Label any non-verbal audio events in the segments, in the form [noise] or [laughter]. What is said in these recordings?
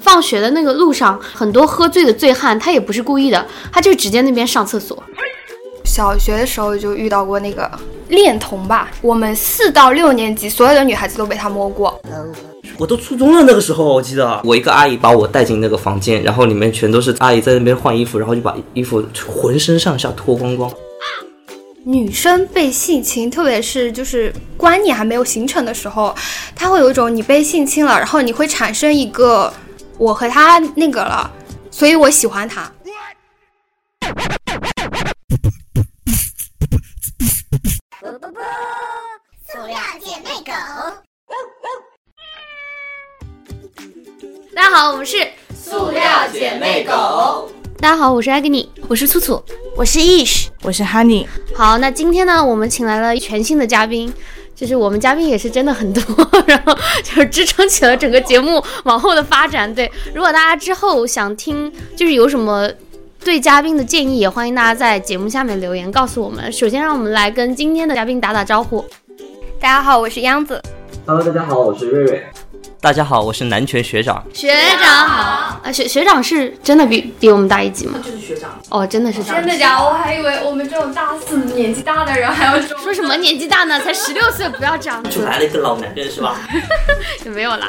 放学的那个路上，很多喝醉的醉汉，他也不是故意的，他就直接那边上厕所。小学的时候就遇到过那个恋童吧，我们四到六年级所有的女孩子都被他摸过。我都初中了那个时候，我记得我一个阿姨把我带进那个房间，然后里面全都是阿姨在那边换衣服，然后就把衣服浑身上下脱光光。女生被性侵，特别是就是观念还没有形成的时候，她会有一种你被性侵了，然后你会产生一个我和他那个了，所以我喜欢他。塑料姐妹狗。大家好，我们是塑料姐妹狗。大家好，我是艾格尼，我是粗粗，我是 Ish，我是 Honey。好，那今天呢，我们请来了全新的嘉宾，就是我们嘉宾也是真的很多，[laughs] 然后就是支撑起了整个节目往后的发展。对，如果大家之后想听，就是有什么对嘉宾的建议，也欢迎大家在节目下面留言告诉我们。首先，让我们来跟今天的嘉宾打打招呼。大家好，我是央子。Hello，大家好，我是瑞瑞。大家好，我是南拳学长。学长好啊，学学长是真的比比我们大一级吗？就是学长哦，真的是这样。真的假？我还以为我们这种大四年纪大的人还要说。说什么年纪大呢？才 [laughs] 十六岁，不要这样子。就来了一个老男人是吧？[laughs] 也没有啦。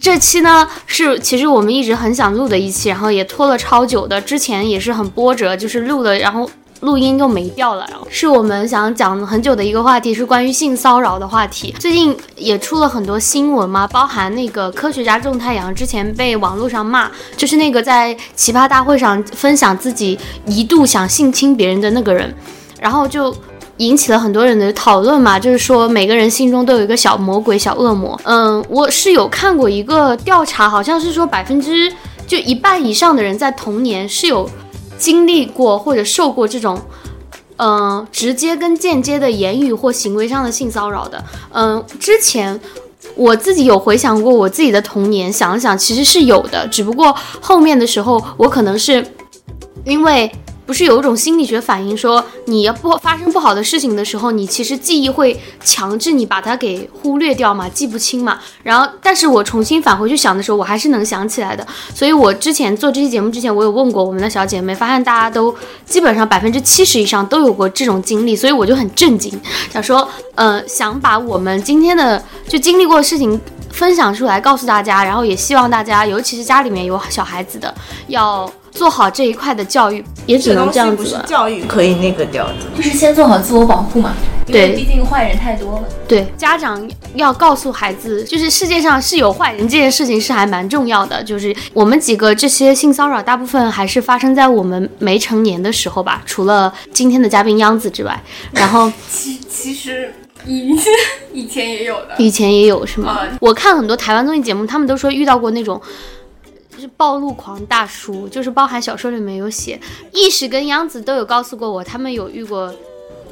这期呢是其实我们一直很想录的一期，然后也拖了超久的，之前也是很波折，就是录了，然后录音又没掉了，然后是我们想讲很久的一个话题，是关于性骚扰的话题。最近也出了很多新闻嘛，包含那个科学家种太阳之前被网络上骂，就是那个在奇葩大会上分享自己一度想性侵别人的那个人，然后就。引起了很多人的讨论嘛，就是说每个人心中都有一个小魔鬼、小恶魔。嗯，我是有看过一个调查，好像是说百分之就一半以上的人在童年是有经历过或者受过这种，嗯，直接跟间接的言语或行为上的性骚扰的。嗯，之前我自己有回想过我自己的童年，想了想其实是有的，只不过后面的时候我可能是因为。不是有一种心理学反应说，你要不发生不好的事情的时候，你其实记忆会强制你把它给忽略掉嘛，记不清嘛。然后，但是我重新返回去想的时候，我还是能想起来的。所以我之前做这期节目之前，我有问过我们的小姐妹，发现大家都基本上百分之七十以上都有过这种经历，所以我就很震惊，想说，呃，想把我们今天的就经历过的事情分享出来，告诉大家，然后也希望大家，尤其是家里面有小孩子的，要。做好这一块的教育，也只能这样子了。教育可以那个掉的，就是先做好自我保护嘛。对，毕竟坏人太多了。对，家长要告诉孩子，就是世界上是有坏人这件事情是还蛮重要的。就是我们几个这些性骚扰，大部分还是发生在我们没成年的时候吧。除了今天的嘉宾央子之外，然后 [laughs] 其其实以以前也有的，以前也有是吗？我看很多台湾综艺节目，他们都说遇到过那种。就是暴露狂大叔，就是包含小说里面有写，意识跟央子都有告诉过我，他们有遇过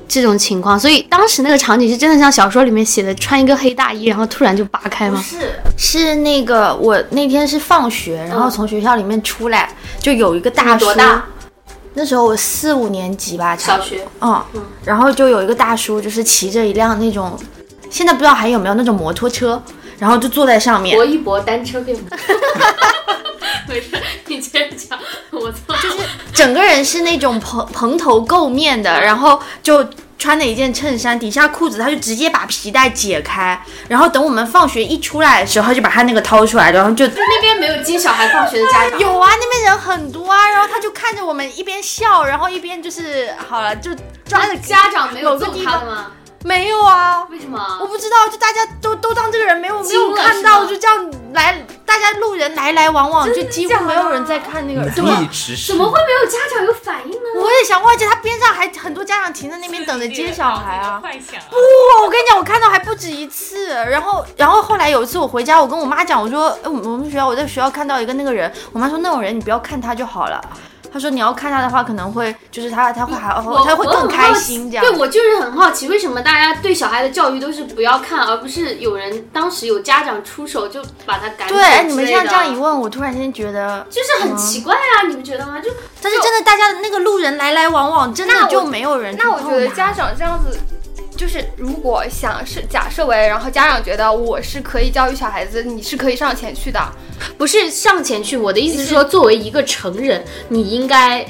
这种情况，所以当时那个场景是真的像小说里面写的，穿一个黑大衣，然后突然就扒开吗？是，是那个我那天是放学，然后从学校里面出来，就有一个大叔，那时候我四五年级吧，小学，嗯，然后就有一个大叔，就是骑着一辆那种，现在不知道还有没有那种摩托车，然后就坐在上面，搏一搏单车可以吗？[laughs] [laughs] 没事，你接着讲。我操，就是整个人是那种蓬蓬头垢面的，然后就穿了一件衬衫，底下裤子他就直接把皮带解开，然后等我们放学一出来的时候，他就把他那个掏出来，然后就就那边没有接小孩放学的家长。有啊，那边人很多啊，然后他就看着我们一边笑，然后一边就是好了，就抓着家长没有揍他的吗？没有啊，为什么？我不知道，就大家都都当这个人没有没有看到，就这样来，大家路人来来往往，就几乎没有人在看那个。对吧？怎么会没有家长有反应呢？我也想，而且他边上还很多家长停在那边等着接小孩啊。不，我跟你讲，我看到还不止一次。然后，然后后来有一次我回家，我跟我妈讲，我说，哎，我们我们学校我在学校看到一个那个人，我妈说那种人你不要看他就好了。他说：“你要看他的话，可能会就是他他会还他会更开心这样。”对我就是很好奇，为什么大家对小孩的教育都是不要看，而不是有人当时有家长出手就把他赶走？对，你们现在这样一问，我突然间觉得就是很奇怪啊，你不觉得吗？就但是真的，大家的那个路人来来往往，真的就没有人。那我觉得家长这样子就是如果想是假设为，然后家长觉得我是可以教育小孩子，你是可以上前去的。不是上前去，我的意思是说，作为一个成人，你应该，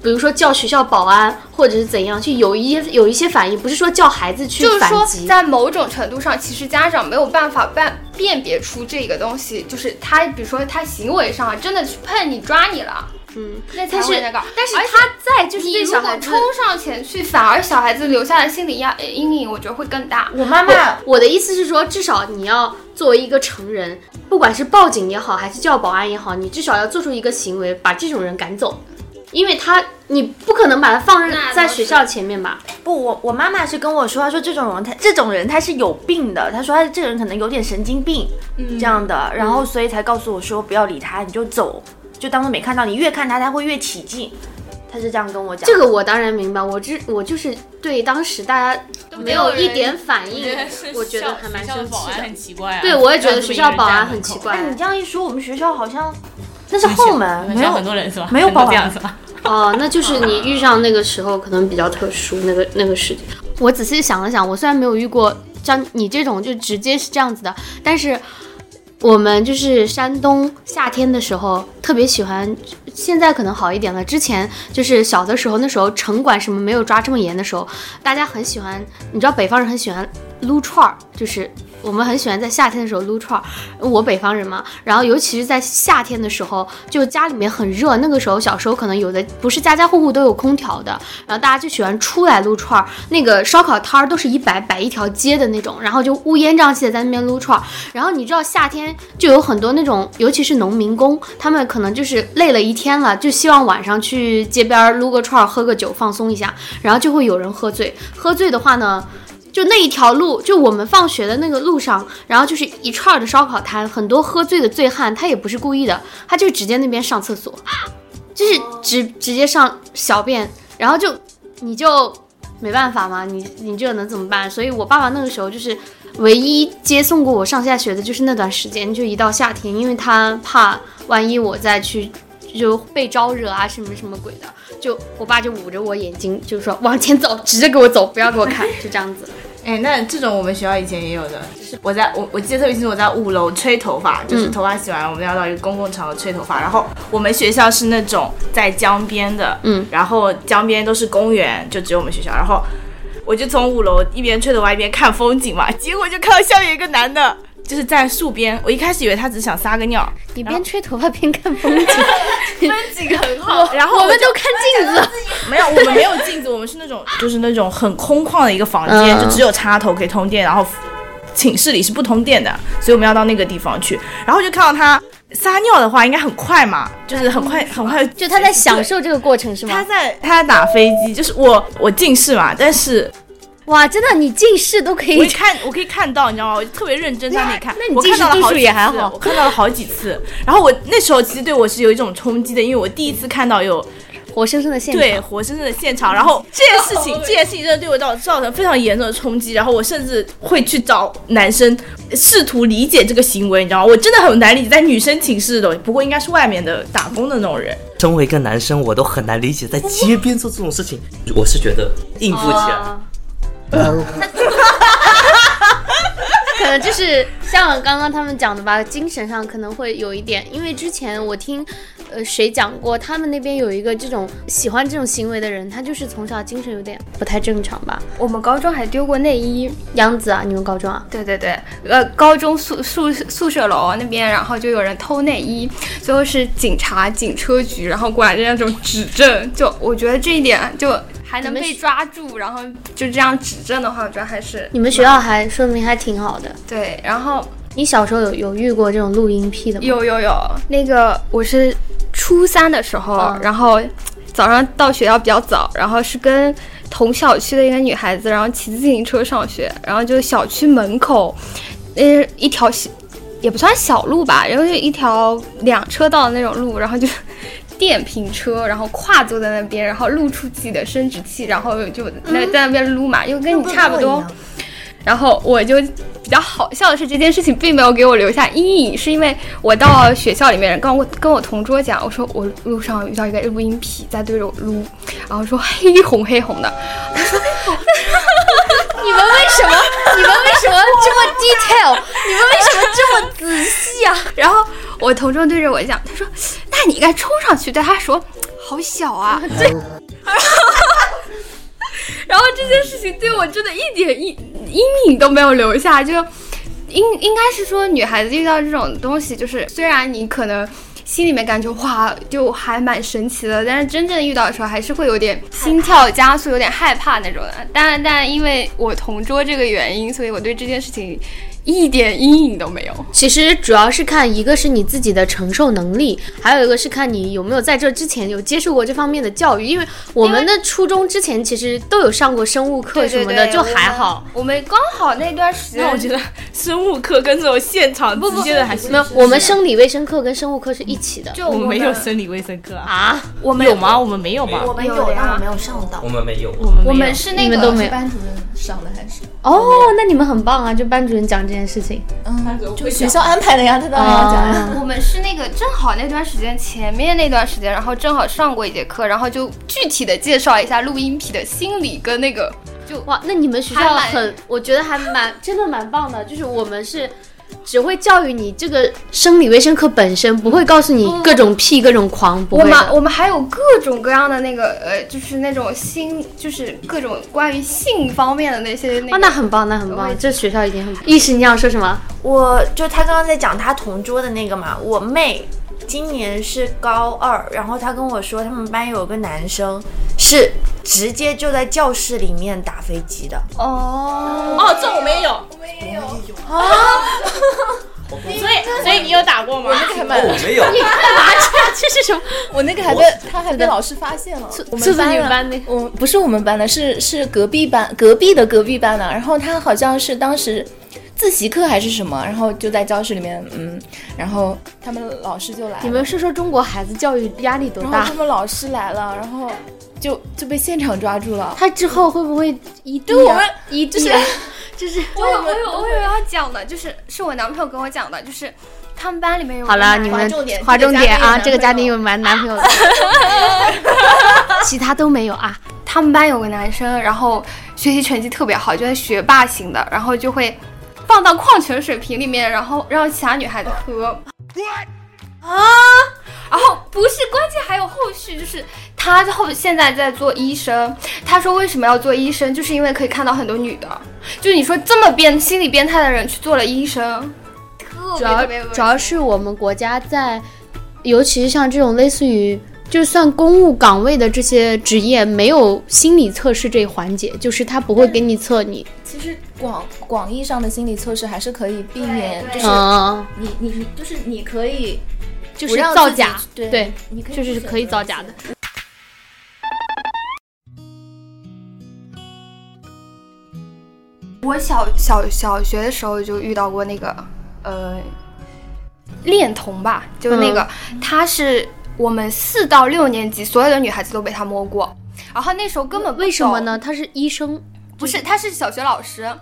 比如说叫学校保安，或者是怎样，去有一些有一些反应，不是说叫孩子去就是说反击。，在某种程度上，其实家长没有办法辨辨别出这个东西，就是他，比如说他行为上真的去碰你、抓你了，嗯，那才是会那个。但是他在就是你小孩冲上前去，反而小孩子留下的心理压阴影，我觉得会更大。我妈妈我的意思是说，至少你要作为一个成人，不管是报警也好，还是叫保安也好，你至少要做出一个行为，把这种人赶走，因为他你不可能把他放在学校前面吧？不，我我妈妈是跟我说，她说这种人他这种人他是有病的，她说他这个人可能有点神经病、嗯这样的，然后所以才告诉我说不要理他，你就走，就当做没看到，你越看他他会越起劲，他是这样跟我讲。这个我当然明白，我只我就是对当时大家没有一点反应，我觉得还蛮生气的很。奇怪啊。对，我也觉得学校保安很奇怪哎，。你这样一说，我们学校好像那是后门，没有很很多人是吧？没有保安是吧？[laughs] 哦，那就是你遇上那个时候可能比较特殊，那个那个时间。我仔细想了想，我虽然没有遇过像你这种就直接是这样子的，但是我们就是山东夏天的时候特别喜欢，现在可能好一点了。之前就是小的时候，那时候城管什么没有抓这么严的时候，大家很喜欢，你知道北方人很喜欢撸串儿，就是我们很喜欢在夏天的时候撸串儿。我北方人嘛，然后尤其是在夏天的时候，就家里面很热，那个时候小时候可能有的不是家家户户都有空调的，然后大家就喜欢出来撸串儿。那个烧烤摊儿都是一摆摆一条街的那种，然后就乌烟瘴气的在那边撸串儿。然后你知道夏天就有很多那种，尤其是农民工，他们可能就是累了一天了，就希望晚上去街边撸个串儿、喝个酒放松一下，然后就会有人喝醉。喝醉的话呢？就那一条路，就我们放学的那个路上，然后就是一串儿的烧烤摊，很多喝醉的醉汉，他也不是故意的，他就直接那边上厕所，就是直直接上小便，然后就你就没办法嘛，你你这能怎么办？所以我爸爸那个时候就是唯一接送过我上下学的，就是那段时间，就一到夏天，因为他怕万一我再去就被招惹啊什么什么鬼的，就我爸就捂着我眼睛，就说往前走，直着给我走，不要给我看，就这样子。哎，那这种我们学校以前也有的，就是我在我我记得特别清楚，我在五楼吹头发，就是头发洗完，我们要到一个公共场合吹头发，然后我们学校是那种在江边的，嗯，然后江边都是公园，就只有我们学校，然后我就从五楼一边吹头发一边看风景嘛，结果就看到下面一个男的。就是在树边，我一开始以为他只是想撒个尿，你边吹头发边看风景，[laughs] 风景很好。然后我们都看镜子。没有，我们没有镜子，我们是那种 [laughs] 就是那种很空旷的一个房间，嗯就只有插头可以通电，然后寝室里是不通电的，所以我们要到那个地方去。然后就看到他撒尿的话，应该很快嘛，就是很快很快，就他在享受这个过程是吗他？在他在打飞机，就是我我近视嘛，但是哇，真的，你近视都可以。我看我可以看到，你知道吗？我就特别认真在那里看，那你我看到了近视度数好几次也还好我看到了好几次。然后我那时候其实对我是有一种冲击的，因为我第一次看到有活生生的现场。对，活生生的现场。然后这件事情，这件事情真的对我造造成非常严重的冲击。然后我甚至会去找男生试图理解这个行为，你知道吗？我真的很难理解，在女生寝室的，不过应该是外面的打工的那种人。身为一个男生，我都很难理解在街边做这种事情。我是觉得应付起来，哦 [laughs] 可能就是像刚刚他们讲的吧，精神上可能会有一点，因为之前我听，呃，谁讲过，他们那边有一个这种喜欢这种行为的人，他就是从小精神有点不太正常吧。我们高中还丢过内衣，杨子啊，你们高中啊？对对对，呃，高中宿宿宿舍楼那边，然后就有人偷内衣，最后是警察警车局，然后过来那种指证，就我觉得这一点就还能被抓住，然后就这样指证的话，我觉得还是你们学校还说明还挺好的。对，然后你小时候有有遇过这种录音癖的吗？有有有，那个我是初三的时候，嗯然后早上到学校比较早，然后是跟同小区的一个女孩子，然后骑自行车上学，然后就小区门口，那，一条小也不算小路吧，然后就一条两车道的那种路，然后就电瓶车，然后跨坐在那边，然后露出自己的生殖器，然后就那在那边撸嘛，就跟你差不多。然后我就比较好笑的是，这件事情并没有给我留下阴影，是因为我到学校里面跟我跟我同桌讲，我说我路上遇到一个录音癖在对着我撸，然后说黑红黑红的，你们为什么？你们为什么这么 detail？你们为什么这么仔细啊？[laughs] 然后我同桌对着我讲，他说：“那你应该冲上去对他说，好小啊。”这，然后这件事情对我真的一点阴阴影都没有留下，就应应该是说女孩子遇到这种东西，就是虽然你可能。心里面感觉哇，就还蛮神奇的，但是真正遇到的时候，还是会有点心跳加速，有点害怕那种的。但但因为我同桌这个原因，所以我对这件事情。一点阴影都没有。其实主要是看一个是你自己的承受能力，还有一个是看你有没有在这之前有接受过这方面的教育。因为我们的初中之前其实都有上过生物课什么的，就还好。我们刚好那段时间，我觉得生物课跟这种现场 [laughs] 直接的还是没有。我们生理卫生课跟生物课是一起的。就我们没有生理卫生课啊？我们有吗？我们没有吧？我们有，但我没有上到。我们没有。我们我们是那个班主任上的还是？哦，那你们很棒啊！就班主任讲这件事情。嗯就学校安排的呀，他当然要讲呀。我们是那个正好那段时间前面那段时间，然后正好上过一节课，然后就具体的介绍一下录音癖的心理跟那个，就哇，那你们学校很，我觉得还蛮真的蛮棒的，就是我们是。只会教育你这个生理卫生课本身，不会告诉你各种屁、各种狂。我们我们还有各种各样的那个呃，就是那种性，就是各种关于性方面的那些。哦，那很棒，那很棒，这学校已经很。意识，你想说什么？我就他刚刚在讲他同桌的那个嘛，我妹今年是高二，然后他跟我说他们班有个男生是。直接就在教室里面打飞机的哦哦，这我没有，我没有啊，[laughs] 所以所以你有打过吗？我没有，你干嘛去这是什么？我那个还被他还被老师发现了，我们班的，我不是我们班的，是是隔壁班隔壁的隔壁班的，然后他好像是当时。自习课还是什么，然后就在教室里面，嗯，然后他们老师就来。你们说说中国孩子教育压力多大？然后他们老师来了，然后就就被现场抓住了。他之后会不会一对我们一就是 [laughs] 就是我有我有我有要讲的，就是是我男朋友跟我讲的，就是他们班里面有好了，你们划重点啊，这个家庭有男男朋友的，[laughs] 其他都没有啊。他们班有个男生，然后学习成绩特别好，就是学霸型的，然后就会。放到矿泉水瓶里面，然后让其他女孩子喝。啊！然后不是，关键还有后续，就是他后现在在做医生。他说为什么要做医生，就是因为可以看到很多女的。就你说这么变心理变态的人去做了医生，主要主要是我们国家在，尤其是像这种类似于。就算公务岗位的这些职业没有心理测试这一环节，就是他不会给你测你。其实广广义上的心理测试还是可以避免，就是你你你就是你可以就是造假，对，你就是可以造假的。我小小小学的时候就遇到过那个呃恋童吧，就是那个他是。我们四到六年级所有的女孩子都被他摸过，然后那时候根本为什么呢？他是医生，不是，他是小学老师，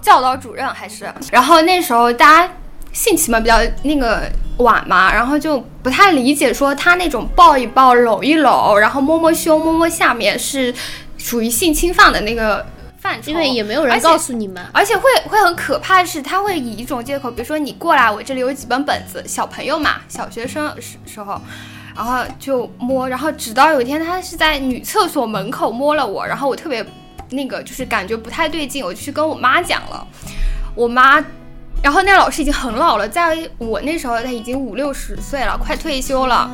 教导主任还是？然后那时候大家性起嘛比较那个晚嘛，然后就不太理解说他那种抱一抱、搂一搂，然后摸摸胸、摸摸下面是属于性侵犯的那个范畴，因为也没有人告诉你们，而且会会很可怕的是，他会以一种借口，比如说你过来，我这里有几本本子，小朋友嘛，小学生时时候。然后就摸，然后直到有一天，他是在女厕所门口摸了我，然后我特别那个，就是感觉不太对劲，我就去跟我妈讲了。我妈，然后那老师已经很老了，在我那时候他已经五六十岁了，快退休了。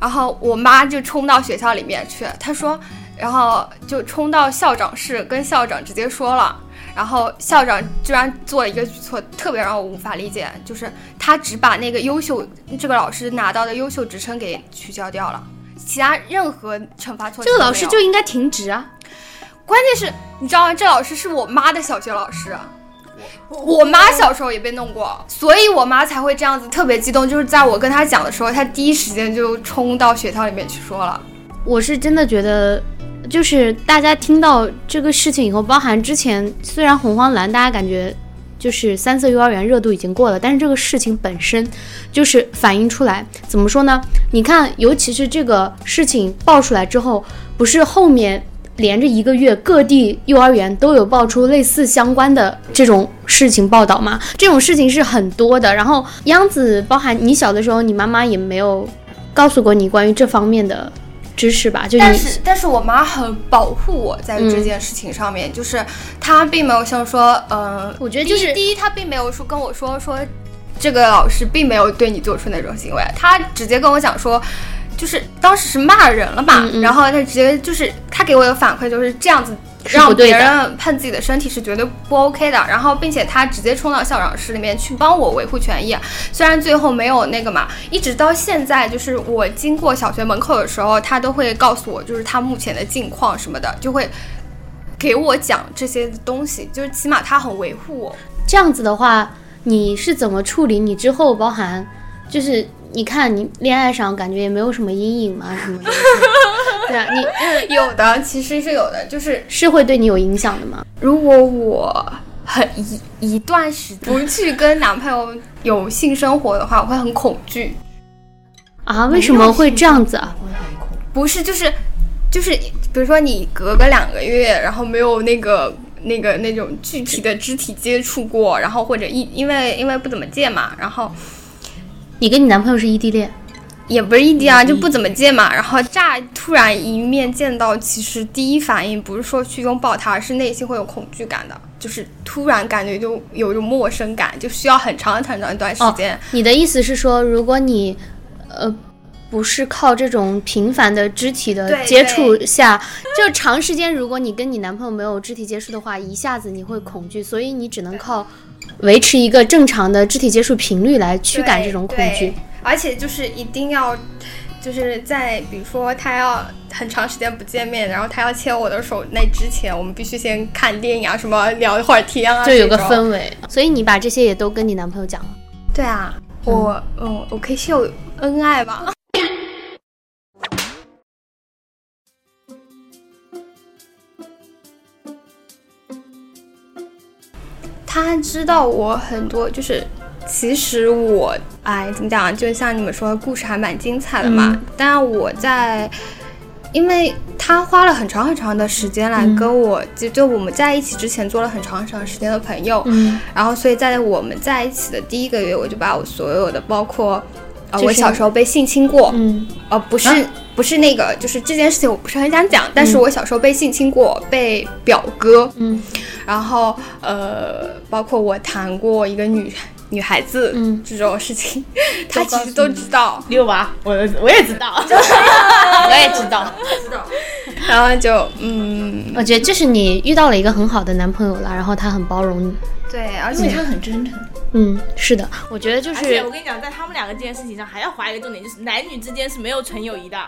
然后我妈就冲到学校里面去，她说，然后就冲到校长室跟校长直接说了。然后校长居然做了一个举措，特别让我无法理解，就是他只把那个优秀这个老师拿到的优秀职称给取消掉了，其他任何惩罚措施。这个老师就应该停职啊！关键是，你知道吗？这老师是我妈的小学老师，我妈小时候也被弄过，所以我妈才会这样子特别激动。就是在我跟她讲的时候，她第一时间就冲到学校里面去说了。我是真的觉得。就是大家听到这个事情以后，包含之前虽然红黄蓝，大家感觉就是三色幼儿园热度已经过了，但是这个事情本身就是反映出来，怎么说呢？你看，尤其是这个事情爆出来之后，不是后面连着一个月，各地幼儿园都有爆出类似相关的这种事情报道吗？这种事情是很多的。然后央子，包含你小的时候，你妈妈也没有告诉过你关于这方面的知识吧？就你但是但是我妈很保护我在嗯这件事情上面，就是她并没有像说，嗯、我觉得就是第一，她并没有说跟我说说这个老师并没有对你做出那种行为，她直接跟我讲说。就是当时是骂人了嘛，嗯嗯然后她直接就是她给我的反馈就是这样子，让别人碰自己的身体是绝对不 OK 的。然后并且他直接冲到校长室里面去帮我维护权益，虽然最后没有那个嘛，一直到现在，就是我经过小学门口的时候，他都会告诉我，就是他目前的近况什么的，就会给我讲这些东西，就是起码他很维护我。这样子的话，你是怎么处理？你之后包含就是你看你恋爱上感觉也没有什么阴影嘛，什么的。对啊，你呃有的其实是有的，就是是会对你有影响的吗？如果我很一一段时间不去跟男朋友有性生活的话，我会很恐惧。啊，为什么会这样子啊？不是，就是就是，比如说你隔个两个月，然后没有那个那个那种具体的肢体接触过，然后或者一因为因为不怎么见嘛，然后你跟你男朋友是异地恋？也不是异地啊，就不怎么见嘛。然后乍突然一面见到，其实第一反应不是说去拥抱他，而是内心会有恐惧感的，就是突然感觉就有一种陌生感，就需要很长很长一段时间。你的意思是说，如果你呃不是靠这种频繁的肢体的接触下，[laughs] 就长时间，如果你跟你男朋友没有肢体接触的话，一下子你会恐惧，所以你只能靠维持一个正常的肢体接触频率来驱赶这种恐惧。而且就是一定要，就是在比如说他要很长时间不见面，然后他要牵我的手那之前，我们必须先看电影啊，什么聊一会儿天啊，就有个氛围，所以你把这些也都跟你男朋友讲了。对啊，我嗯，我可以秀恩爱吧。他知道我很多，就是其实我哎怎么讲啊，就像你们说的故事还蛮精彩的嘛。当然我在，因为他花了很长很长的时间来跟我，就就我们在一起之前做了很长很长时间的朋友，嗯，然后所以在我们在一起的第一个月，我就把我所有的，包括呃我小时候被性侵过，嗯。呃不是、不是那个，就是这件事情我不是很想讲，但是我小时候被性侵过，被表哥，嗯然后呃包括我谈过一个女女孩子，嗯这种事情，[laughs] 他其实都知道，六娃，我我也知道，我也知道。[laughs] 知道 [laughs] 然后就嗯我觉得就是你遇到了一个很好的男朋友了，然后他很包容你。对，而且他很真诚。嗯，是的，我觉得就是而且我跟你讲，在他们两个这件事情上，还要划一个重点，就是男女之间是没有纯友谊的。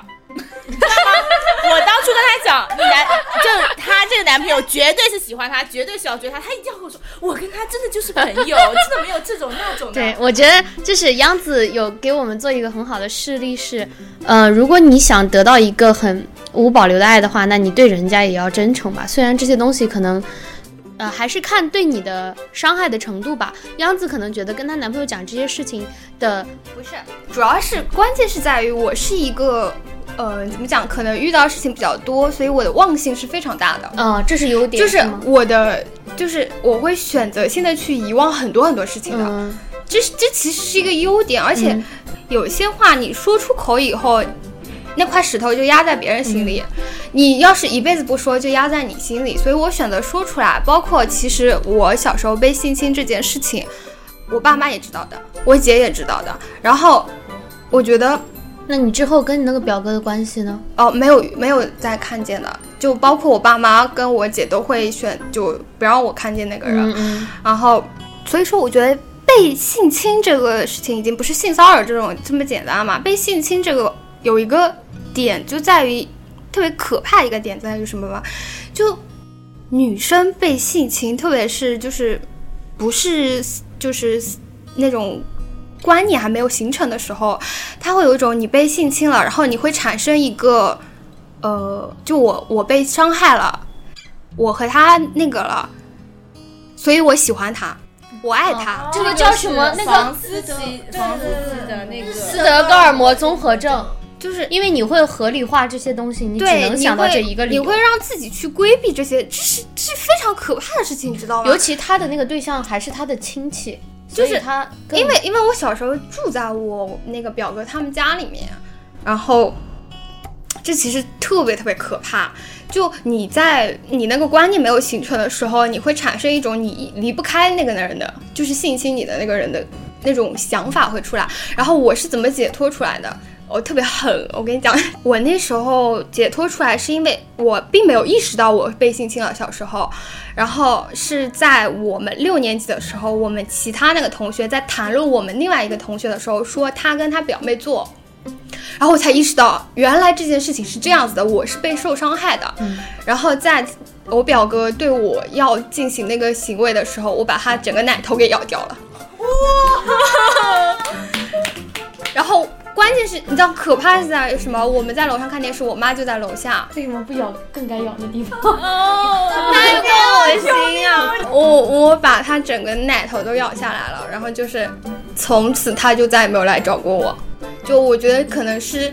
你知道吗？我当初跟他讲，你男就他这个男朋友绝对是喜欢他，绝对是要追他，他一定要跟我说，我跟他真的就是朋友，真的没有这种那种。对，我觉得就是央子有给我们做一个很好的示例是，呃，如果你想得到一个很无保留的爱的话，那你对人家也要真诚吧。虽然这些东西可能，呃，还是看对你的伤害的程度吧。央子可能觉得跟她男朋友讲这些事情的，不是，主要是关键是在于我是一个。呃，怎么讲？可能遇到事情比较多，所以我的忘性是非常大的。嗯，这是优点，就是我的，就是我会选择性的去遗忘很多很多事情的。嗯这是这其实是一个优点，而且嗯有些话你说出口以后，那块石头就压在别人心里，嗯你要是一辈子不说，就压在你心里。所以我选择说出来。包括其实我小时候被性侵这件事情，我爸妈也知道的，我姐也知道的。然后我觉得那你之后跟你那个表哥的关系呢？哦，没有没有再看见的，就包括我爸妈跟我姐都会选，就不让我看见那个人。嗯嗯然后，所以说我觉得被性侵这个事情已经不是性骚扰这种这么简单嘛。被性侵这个有一个点就在于特别可怕一个点在于什么吧？就女生被性侵，特别是就是不是就是那种。观念还没有形成的时候，他会有一种你被性侵了，然后你会产生一个，呃，就我我被伤害了，我和他那个了，所以我喜欢他，我爱他。这个叫什么那个房思琪，房思琪的那个斯德哥尔摩综合症。就是因为你会合理化这些东西，你只，能想到这一个理由。你会让自己去规避这些，这是这是非常可怕的事情，你知道吗？尤其他的那个对象还是他的亲戚，就是他因为因为我小时候住在我那个表哥他们家里面，然后这其实特别特别可怕。就你在你那个观念没有形成的时候，你会产生一种你离不开那个人的，就是性侵你的那个人的那种想法会出来。然后我是怎么解脱出来的？我特别狠，我跟你讲，[laughs] 我那时候解脱出来是因为我并没有意识到我被性侵了，小时候，然后是在我们六年级的时候，我们其他那个同学在谈论我们另外一个同学的时候，说他跟他表妹做，然后我才意识到原来这件事情是这样子的，我是被受伤害的。然后在我表哥对我要进行那个行为的时候，我把他整个奶头给咬掉了。哇！[laughs] 然后关键是，你知道可怕是在什么？我们在楼上看电视，我妈就在楼下，为什么不咬更该咬的地方？[laughs] 哦太恶心啊！我我把他整个奶头都咬下来了，然后就是从此他就再也没有来找过我。就我觉得可能是，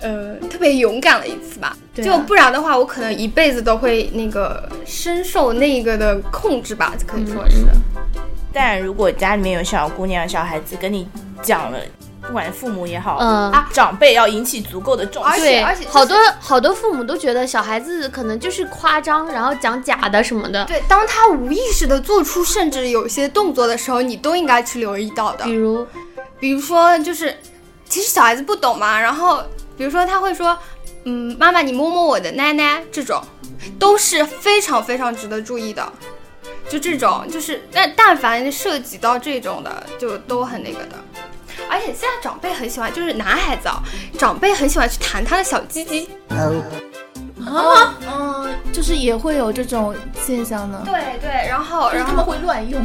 呃，特别勇敢了一次吧。就不然的话，我可能一辈子都会那个深受那个的控制吧，可以说是。但如果家里面有小姑娘、小孩子跟你讲了，不管父母也好，嗯啊，长辈要引起足够的重视。而且对而且就是好多好多父母都觉得小孩子可能就是夸张，然后讲假的什么的。对，当他无意识的做出甚至有些动作的时候，你都应该去留意到的比。如，比如说，就是其实小孩子不懂嘛，然后比如说他会说，嗯，妈妈你摸摸我的奶奶，这种都是非常非常值得注意的。就这种，就是但但凡涉及到这种的，就都很那个的。而且现在长辈很喜欢，就是男孩子啊，长辈很喜欢去弹他的小鸡鸡。啊，嗯，就是也会有这种现象呢。对对，然后然后他们会乱用，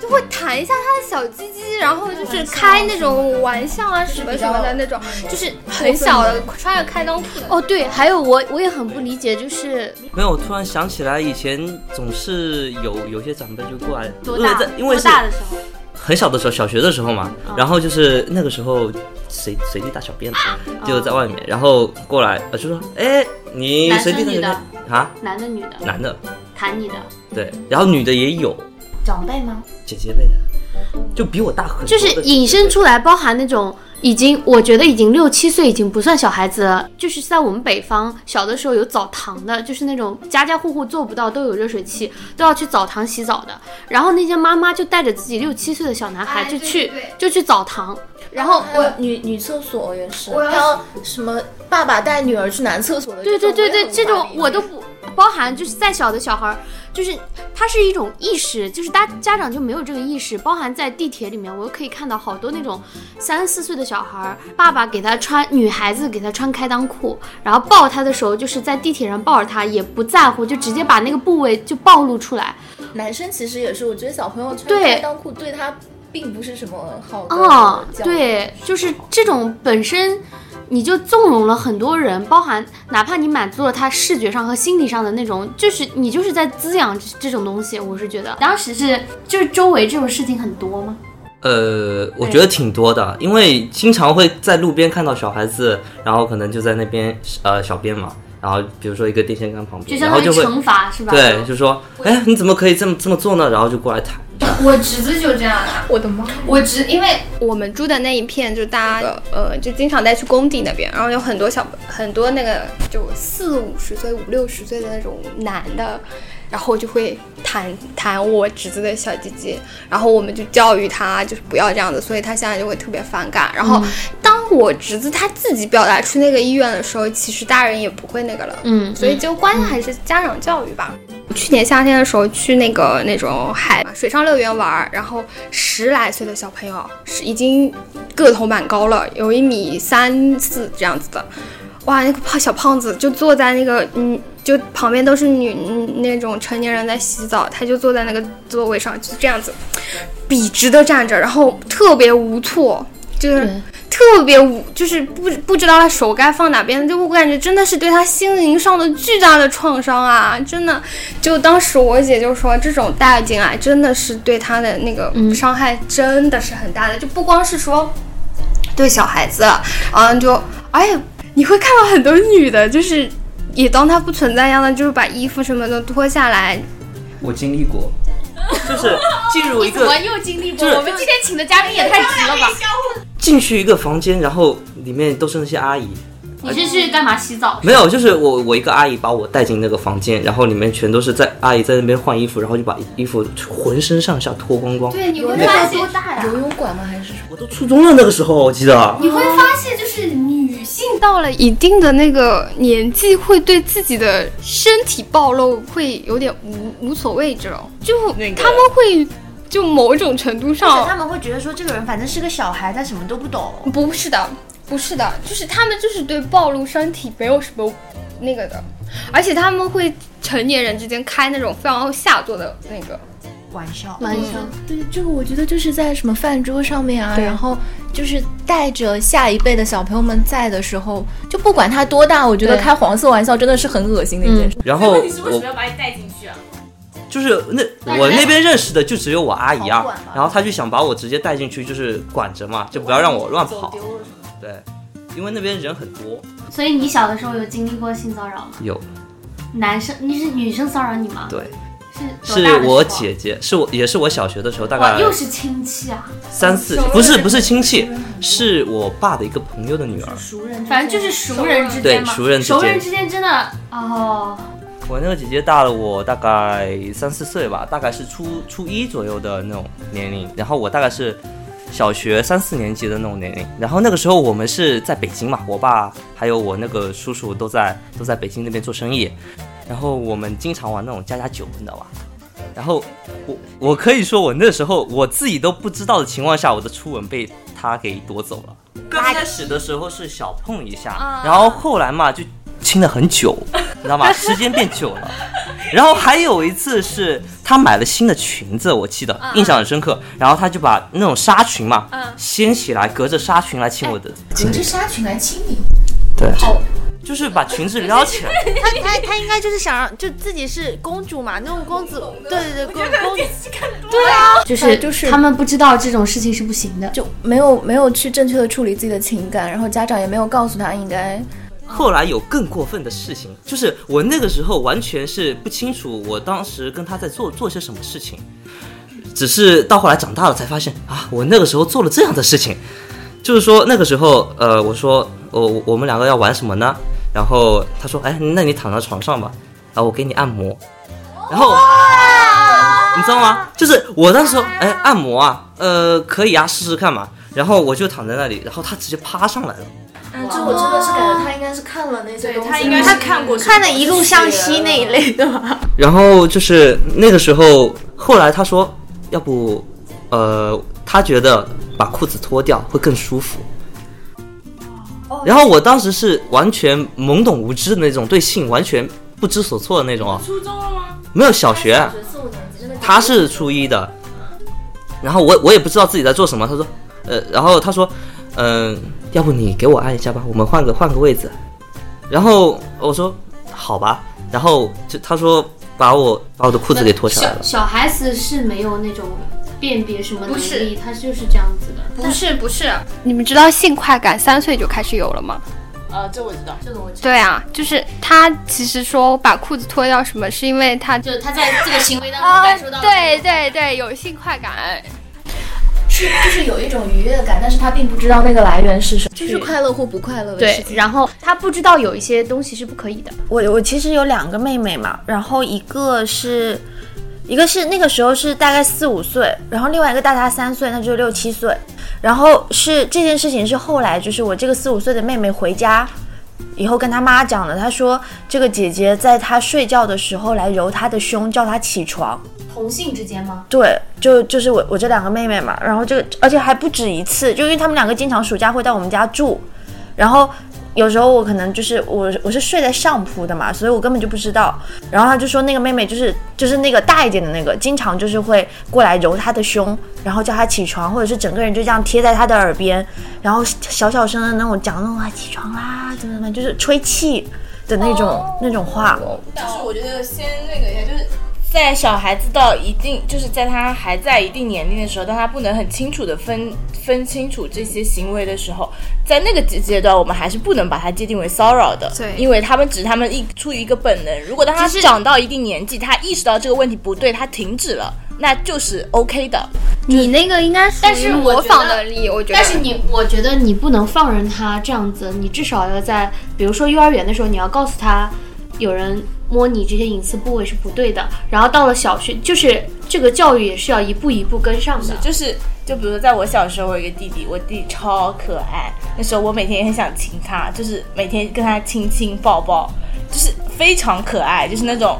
就会弹一下他的小鸡鸡，然后就是开那种玩笑啊什么什么的那种，就是很小的穿着开裆裤的。哦对，还有我我也很不理解，就是没有，我突然想起来，以前总是有有些长辈就过来，多大在因为多是大的时候，很小的时候，小学的时候嘛，然后就是那个时候随随地大小便嘛，就在外面，然后过来呃就说，哎，你随地大小便啊？男的女的？男的，弹你的？对，然后女的也有，长辈吗？姐姐辈的，就比我大很多就是引申出来，包含那种已经，我觉得已经六七岁已经不算小孩子了。就是在我们北方，小的时候有澡堂的，就是那种家家户户做不到都有热水器，都要去澡堂洗澡的。然后那些妈妈就带着自己六七岁的小男孩哎就去、对对对就去澡堂，然后我女女厕所也是，我要还有什么爸爸带女儿去男厕所的对对对对，这种我都不包含，就是再小的小孩儿，就是他是一种意识，就是大家长就没有这个意识，包含在地铁里面，我又可以看到好多那种三四岁的小孩儿，爸爸给他穿女孩子给他穿开裆裤，然后抱他的时候就是在地铁上抱着他，也不在乎，就直接把那个部位就暴露出来。男生其实也是，我觉得小朋友穿开裆裤对他并不是什么好的哦，教育，对，就是这种本身你就纵容了很多人，包含哪怕你满足了他视觉上和心理上的那种，就是你就是在滋养这这种东西。我是觉得当时是就是周围这种事情很多吗？呃，我觉得挺多的，因为经常会在路边看到小孩子，然后可能就在那边呃小便嘛，然后比如说一个电线杆旁边，就相当于然后就会惩罚是吧？对，就说哎你怎么可以这么这么做呢？然后就过来弹。我侄子就这样啊，我的妈！我侄因为我们住的那一片，就大家呃就经常带去工地那边，然后有很多小很多那个就四五十岁、五六十岁的那种男的，然后就会弹弹我侄子的小鸡鸡，然后我们就教育他就是不要这样子，所以他现在就会特别反感。然后当我侄子他自己表达出那个意愿的时候，其实大人也不会那个了。嗯，所以就关键还是家长教育吧。去年夏天的时候去那个那种海水上乐园玩儿，然后十来岁的小朋友是已经个头蛮高了，有一米三四这样子的，哇，那个胖小胖子就坐在那个嗯，就旁边都是女嗯那种成年人在洗澡，他就坐在那个座位上，就这样子笔直的站着，然后特别无措，就是特别无，就是不不知道他手该放哪边，就我感觉真的是对他心灵上的巨大的创伤啊！真的，就当时我姐就说，这种带进来真的是对他的那个嗯伤害真的是很大的，就不光是说对小孩子，嗯，就哎呀你会看到很多女的，就是也当它不存在一样的，就是把衣服什么的脱下来。我经历过，[laughs] 就是进入一怎么个又经历过？就是我们今天请的嘉宾也太急了吧？进去一个房间，然后里面都是那些阿姨。你是去干嘛洗澡？没有，就是我我一个阿姨把我带进那个房间，然后里面全都是在阿姨在那边换衣服，然后就把衣服浑身上下脱光光。对，你会发现，游泳馆吗？还是我都初中了那个时候，我记得。你会发现，就是女性到了一定的那个年纪，会对自己的身体暴露会有点无无所谓，这种就他们会就某种程度而且上他们会觉得说这个人反正是个小孩，他什么都不懂。不是的，不是的，就是他们就是对暴露身体没有什么那个的，而且他们会成年人之间开那种非常下作的那个。玩笑，玩笑。对这个，我觉得就是在什么饭桌上面啊，然后就是带着下一辈的小朋友们在的时候，就不管他多大，我觉得开黄色玩笑真的是很恶心的一件事。然后问题是为什么要把你带进去啊？就是那我那边认识的就只有我阿姨啊然后她就想把我直接带进去，就是管着嘛，就不要让我乱跑。对，因为那边人很多，所以你小的时候有经历过性骚扰吗？有男生，你是女生骚扰你吗？对，是我姐姐，是我也是我小学的时候，大，概又是亲戚啊，三四，不是不是亲戚，是我爸的一个朋友的女儿。熟人，反正就是熟人之间嘛。熟人之间熟人之间真的哦，我那个姐姐大了我大概三四岁吧，大概是初初一左右的那种年龄，然后我大概是小学三四年级的那种年龄。然后那个时候我们是在北京嘛，我爸还有我那个叔叔都在都在北京那边做生意，然后我们经常玩那种加加酒，你知道吧？然后我我可以说我那时候我自己都不知道的情况下，我的初吻被他给夺走了。刚开始的时候是小碰一下，然后后来嘛就亲了很久，[laughs] 你知道吗？时间变久了。然后还有一次是他买了新的裙子，我记得印象很深刻。然后他就把那种纱裙嘛，掀起来，隔着纱裙来亲我的。隔着纱裙来亲你，对，就是把裙子撩起来。[laughs] 他他他应该就是想让就自己是公主嘛，那种公子，对对对，公公主。就是就是他们不知道这种事情是不行的。就没有没有去正确的处理自己的情感，然后家长也没有告诉他应该后来有更过分的事情，就是我那个时候完全是不清楚，我当时跟他在做做些什么事情，只是到后来长大了才发现啊，我那个时候做了这样的事情，就是说那个时候，呃，我说我我们两个要玩什么呢？然后他说，哎，那你躺在床上吧，然后我给你按摩，然后。你知道吗？就是我当时说，哎，按摩啊，呃，可以啊，试试看嘛。然后我就躺在那里，然后他直接趴上来了。嗯，这我真的是感觉他应该是看了那些东西，他应该是看过看了一路向西那一类的吧？[laughs] 然后就是那个时候，后来他说，要不，呃，他觉得把裤子脱掉会更舒服。然后我当时是完全懵懂无知的那种，对性完全不知所措的那种啊。初中了吗？没有小学，四五年级他是初一的，然后我我也不知道自己在做什么。他说，呃，然后他说，嗯、要不你给我按一下吧，我们换个换个位置。然后我说好吧，然后就他说把我把我的裤子给脱下来了小。小孩子是没有那种辨别什么能不是力，他就是这样子的。不是不是，你们知道性快感三岁就开始有了吗？啊，这我知道。这个我知道，对啊，就是他其实说把裤子脱掉什么，是因为他就是他在这个行为当中啊感受到，对对对，有性快感。是就是有一种愉悦感，但是他并不知道那个来源是什么，就是快乐或不快乐的事对，情。然后他不知道有一些东西是不可以的。我我其实有两个妹妹嘛，然后一个是，一个是那个时候是大概四五岁，然后另外一个大他三岁，那就是六七岁。然后是这件事情是后来就是我这个四五岁的妹妹回家以后跟她妈讲的，她说这个姐姐在她睡觉的时候来揉她的胸，叫她起床。同性之间吗？对，就就是我我这两个妹妹嘛，然后这个而且还不止一次，就因为他们两个经常暑假会到我们家住，然后有时候我可能就是我我是睡在上铺的嘛，所以我根本就不知道。然后他就说那个妹妹就是就是那个大一点的那个，经常就是会过来揉她的胸，然后叫她起床，或者是整个人就这样贴在她的耳边，然后小小声的那种讲那种啊起床啦，怎么怎么，就是吹气的那种、那种话。但是我觉得先那个一下，就是在小孩子到一定，就是在他还在一定年龄的时候，当他不能很清楚的分分清楚这些行为的时候，在那个阶阶段，我们还是不能把它界定为骚扰的。对因为他们只是他们一出于一个本能。如果当他是长到一定年纪，他意识到这个问题不对，他停止了，那就是 OK 的。你那个应该但是模我仿能力，我觉得。但是你，我觉得你不能放任他这样子，你至少要在，比如说幼儿园的时候，你要告诉他，有人摸你这些隐私部位是不对的。然后到了小学，就是这个教育也是要一步一步跟上的。就是就比如，在我小时候，我有一个弟弟，我弟弟超可爱。那时候我每天也很想亲他，就是每天跟他亲亲抱抱，就是非常可爱，就是那种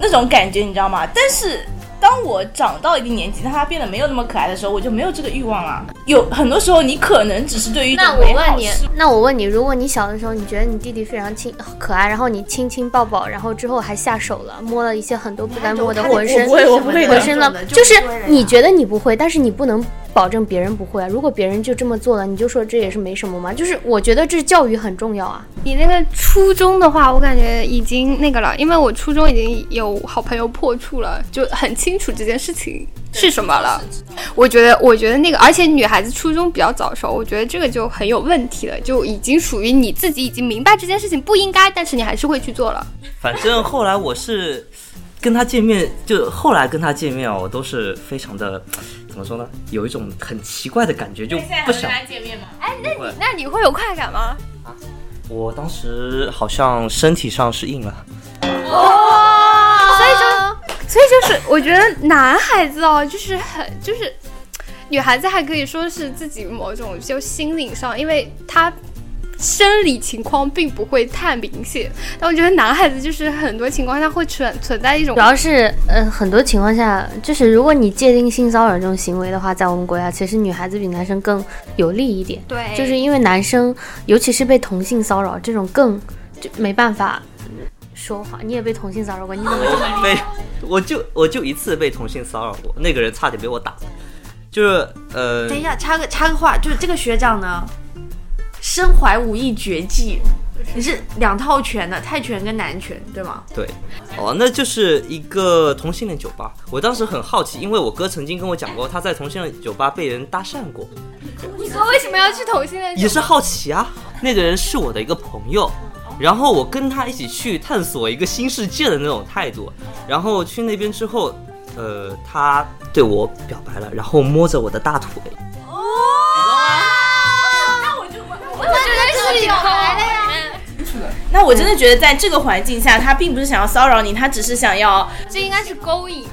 那种感觉，你知道吗？但是当我长到一定年纪，当他变得没有那么可爱的时候，我就没有这个欲望了。有很多时候，你可能只是对于一种那我问你，那我问你，如果你小的时候你觉得你弟弟非常亲可爱，然后你亲亲抱抱，然后之后还下手了，摸了一些很多不该摸的浑身浑身的这，种的就是你觉得你不会，但是你不能保证别人不会啊。如果别人就这么做了，你就说这也是没什么嘛。就是我觉得这教育很重要啊。你那个初中的话，我感觉已经那个了，因为我初中已经有好朋友破处了，就很清楚这件事情是什么了。我觉得，我觉得那个，而且女孩子初中比较早熟，我觉得这个就很有问题了，就已经属于你自己已经明白这件事情不应该，但是你还是会去做了。反正后来我是跟他见面，就后来跟他见面啊，我都是非常的怎么说呢？有一种很奇怪的感觉，就不想。见面吗？哎，那你那你会有快感吗？我当时好像身体上是硬了，所以就，所以就是，我觉得男孩子哦，就是很就是，女孩子还可以说是自己某种就心灵上，因为他生理情况并不会太明显，但我觉得男孩子就是很多情况下会存存在一种主要是，呃，很多情况下，就是如果你界定性骚扰这种行为的话，在我们国家，其实女孩子比男生更有利一点。对，就是因为男生，尤其是被同性骚扰这种更就没办法说话。你也被同性骚扰过，你怎么这么被我就我就一次被同性骚扰过，那个人差点被我打，就是呃，等一下，插个插个话，就是这个学长呢，身怀武艺绝技，你是两套拳的，泰拳跟南拳，对吗？对，哦，那就是一个同性恋酒吧。我当时很好奇，因为我哥曾经跟我讲过，他在同性恋酒吧被人搭讪过，你哥为什么要去同性恋？也是好奇啊。那个人是我的一个朋友，然后我跟他一起去探索一个新世界的那种态度。然后去那边之后，呃，他对我表白了，然后摸着我的大腿。我觉有来的呀。那我真的觉得，在这个环境下，他并不是想要骚扰你，他只是想要这应该是勾引。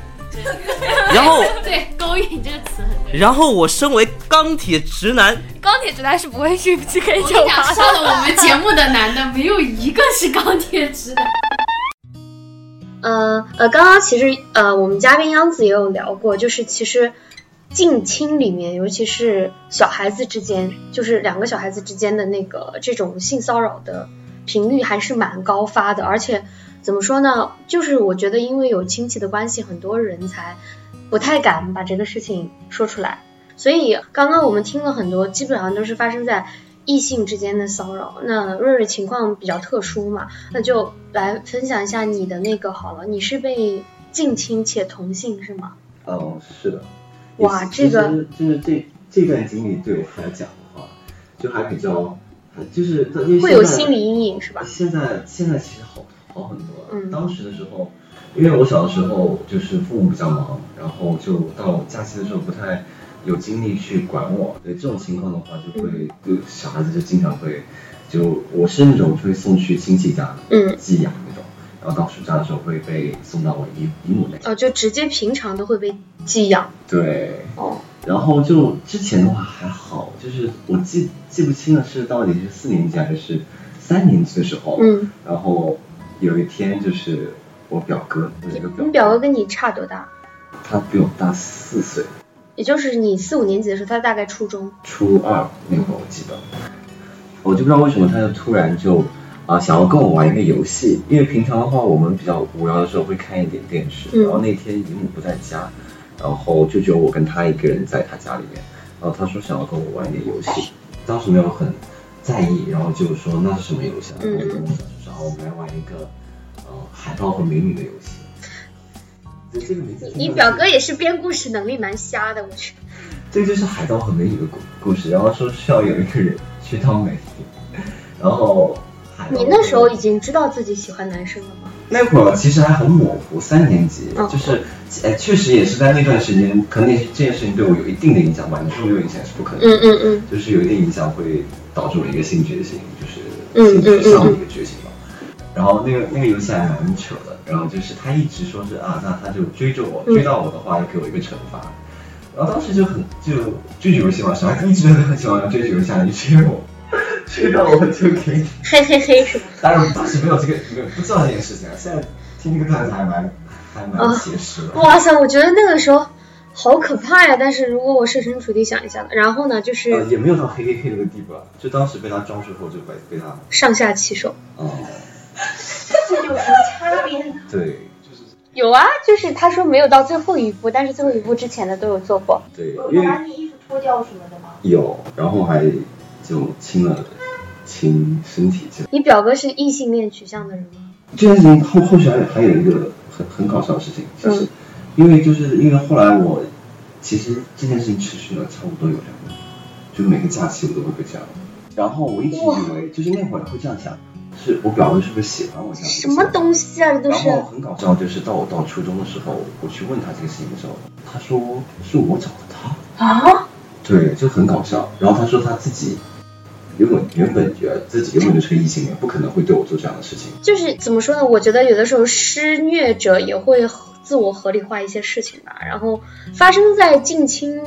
然后，对“勾引”这个词很对。然后我身为钢铁直男，钢铁直男是不会去去跟酒吧上了我们节目的男的，没有一个是钢铁直男。呃呃，刚刚其实呃，我们嘉宾央子也有聊过，就是其实近亲里面，尤其是小孩子之间，就是两个小孩子之间的那个这种性骚扰的频率还是蛮高发的，而且怎么说呢，就是我觉得因为有亲戚的关系，很多人才不太敢把这个事情说出来。所以刚刚我们听了很多，基本上都是发生在异性之间的骚扰。那瑞瑞情况比较特殊嘛，那就来分享一下你的那个好了。你是被近亲且同性是吗？哦，是的。哇这个就是这这段经历对我来讲的话，就还比较，就是会有心理阴影是吧？现在现在其实好好很多了。嗯当时的时候，因为我小的时候就是父母比较忙，然后就到假期的时候不太有精力去管我。对这种情况的话，就会就小孩子就经常会，就我是那种会送去亲戚家嗯寄养那种，然后到暑假的时候会被送到我姨姨母那。哦，就直接平常都会被寄养对，哦。然后就之前的话还好，就是我记记不清了是到底是四年级还是三年级的时候，嗯，然后有一天就是我表哥，我有一个表你表哥跟你差多大？他比我大四岁，也就是你四五年级的时候，他大概初中。初二那会儿我记得，我就不知道为什么他就突然就啊、想要跟我玩一个游戏，因为平常的话我们比较无聊的时候会看一点电视，嗯然后那天姨母不在家，然后就只有我跟他一个人在他家里面，然后他说想要跟我玩一点游戏，当时没有很在意，然后就说那是什么游戏啊？然后跟我们来玩一个呃海盗和美女的游戏。对这个名字。你表哥也是编故事能力蛮瞎的，我去。这个就是海盗和美女的故故事，然后说需要有一个人去当美女，然后你那时候已经知道自己喜欢男生了吗？那会儿其实还很模糊，三年级，嗯就是，哎，确实也是在那段时间，可能那这件事情对我有一定的影响吧。你说没有影响是不可能的，嗯嗯嗯就是有一定影响会导致我一个性觉醒，就是嗯性取向的一个觉醒吧。然后那个那个游戏还蛮扯的，然后就是他一直说是啊，那他就追着我，嗯追到我的话要给我一个惩罚。然后当时就很就追剧游戏嘛，小孩子一直都很喜欢追剧游戏一直追我，追到我就给你。嘿嘿嘿是吗？当然当时没有这个没有不知道这件事情啊，现在听这个段子还蛮还蛮啊写实的。哇塞，我觉得那个时候好可怕呀！但是如果我设身处地想一下，然后呢，就是呃，也没有到黑黑黑那个地步啊，就当时被他装之后就被被他，上下其手。哦、这就有什么差别？对有啊，就是他说没有到最后一步，但是最后一步之前的都有做过。对，因为你衣服脱掉什么的吗？有，然后还就亲了亲身体这样。你表哥是异性恋取向的人吗？这件事情后后续还有还有一个很很搞笑的事情，就是、因为就是因为后来我其实这件事情持续了差不多有两年，就每个假期我都会被这样。然后我一直以为就是那会儿会这样想，是我表哥是不是喜欢我这样？什么东西啊，这都然后。很搞笑，就是到我到初中的时候，我去问他这个事情的时候，他说是我找的他。啊？对，就很搞笑。然后他说他自己原本原本觉得自己原本就是个异性恋，不可能会对我做这样的事情。就是怎么说呢？我觉得有的时候施虐者也会自我合理化一些事情吧。然后发生在近亲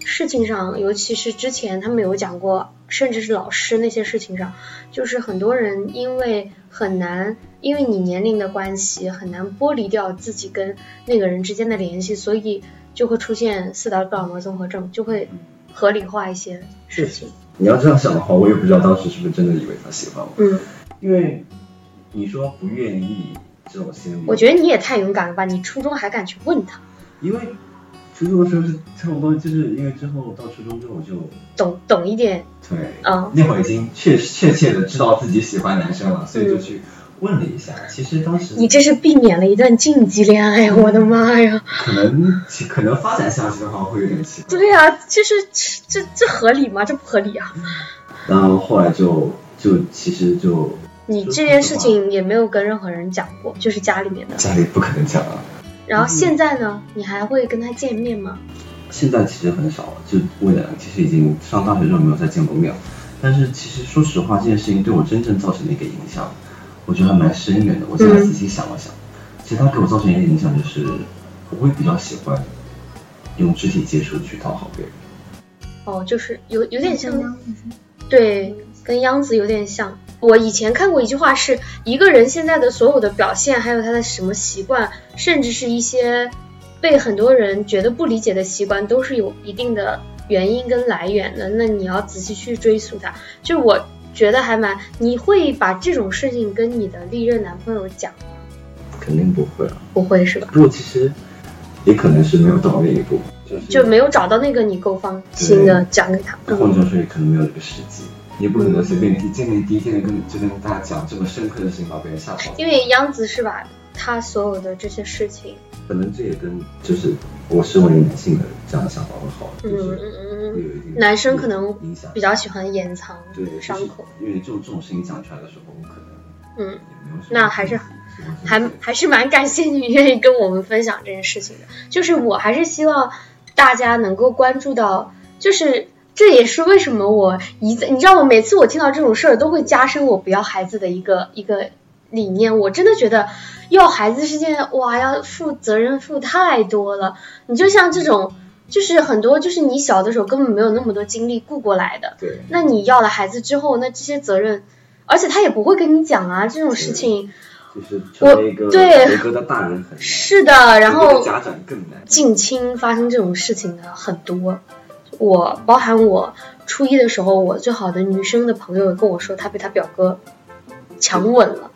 事情上，尤其是之前他们有讲过，甚至是老师那些事情上，就是很多人因为很难，因为你年龄的关系，很难剥离掉自己跟那个人之间的联系，所以就会出现四达戈尔摩综合症，就会合理化一些事情。你要这样想的话，我也不知道当时是不是真的以为他喜欢我，嗯，因为你说不愿意这种心理，我觉得你也太勇敢了吧！你初中还敢去问他。因为初中的时候是差不多，就是因为之后到初中之后我就懂懂一点，对，嗯那会儿已经确确切的知道自己喜欢男生了，所以就去问了一下。其实当时你这是避免了一段禁忌恋爱，我的妈呀！可能可能发展下去的话会有点奇怪。对呀、就是这这这合理吗？这不合理啊！然后后来就就其实就你这件事情也没有跟任何人讲过，就是家里面的。家里不可能讲啊。然后现在呢，你还会跟他见面吗？现在其实很少了，就为了其实已经上大学之后没有再见过面了。但是其实说实话，这件事情对我真正造成的一个影响，我觉得还蛮深远的。我现在仔细想了想，其实它给我造成一个影响就是，我会比较喜欢用肢体接触去讨好别人。哦，就是有有点像，对，跟央子有点像。我以前看过一句话是，一个人现在的所有的表现，还有他的什么习惯，甚至是一些被很多人觉得不理解的习惯，都是有一定的原因跟来源的。那你要仔细去追溯它。就我觉得还蛮，你会把这种事情跟你的历任男朋友讲吗？肯定不会啊，不会是吧？不过其实也可能是没有到那一步，就是就没有找到那个你够放心的讲给他。或者说也可能没有这个时机。你也不可能随便第见面第一天就跟就跟大家讲这么深刻的事情，把别人吓跑。因为杨子是把他所有的这些事情，可能这也跟就是我身为男性的这样的想法会好，嗯就是男生可能比较喜欢掩藏对伤口，因为就这种事情讲出来的时候，我可能嗯，那还是还还是蛮感谢你愿意跟我们分享这件事情的。就是我还是希望大家能够关注到，就是这也是为什么我一再，你知道我每次我听到这种事儿都会加深我不要孩子的一个一个理念。我真的觉得要孩子是件哇，要负责任负太多了。你就像这种。就是很多，就是你小的时候根本没有那么多精力顾过来的。对，那你要了孩子之后，那这些责任，而且他也不会跟你讲啊，这种事情。就是成为一个我对合格的大人很，是的，然后家长更难。近亲发生这种事情的很多，我包含我初一的时候，我最好的女生的朋友跟我说，她被她表哥强吻了，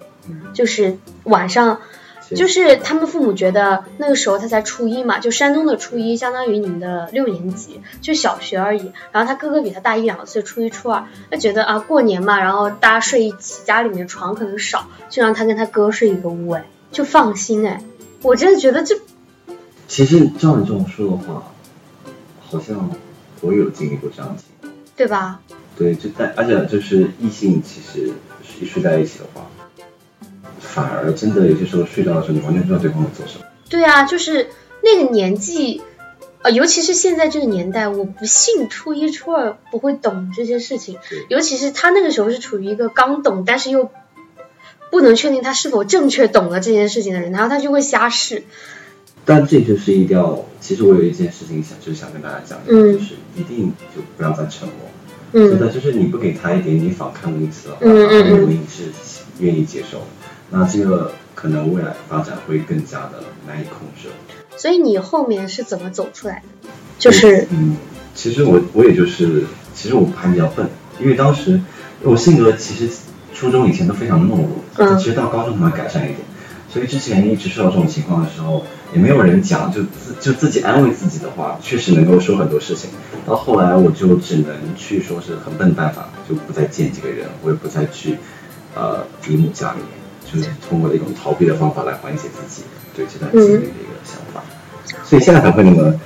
就是晚上。就是他们父母觉得那个时候他才初一嘛，就山东的初一相当于你们的六年级，就小学而已。然后他哥哥比他大一两岁，初一初二，他觉得啊过年嘛，然后大家睡一起，家里面床可能少，就让他跟他哥睡一个屋，哎，就放心哎。我真的觉得这其实照你这么说的话，好像我有经历过这样的情况。对吧？对，就但而且就是异性，其实一睡在一起的话，反而真的有些时候睡觉的时候，你完全不知道对方在做什么。对啊，就是那个年纪，呃，尤其是现在这个年代，我不信初一初二不会懂这些事情对。尤其是他那个时候是处于一个刚懂，但是又不能确定他是否正确懂了这件事情的人，然后他就会瞎试。但这就是一定要，其实我有一件事情想，就是想跟大家讲，嗯就是一定就不要再沉默。嗯真嗯的就是你不给他一点你反抗的意思的话，他认为你是愿意接受的，那这个可能未来发展会更加的难以控制。所以你后面是怎么走出来的？就是嗯，其实我我也就是，其实我还比较笨，因为当时我性格其实初中以前都非常懦弱，嗯其实到高中才能改善一点，所以之前一直受到这种情况的时候，也没有人讲，就自就自己安慰自己的话，确实能够说很多事情。到后来我就只能去说是很笨办法，就不再见这个人，我也不再去呃姨母家里面，就是通过一种逃避的方法来缓解自己对这段经历的一个想法。所以现在才会那么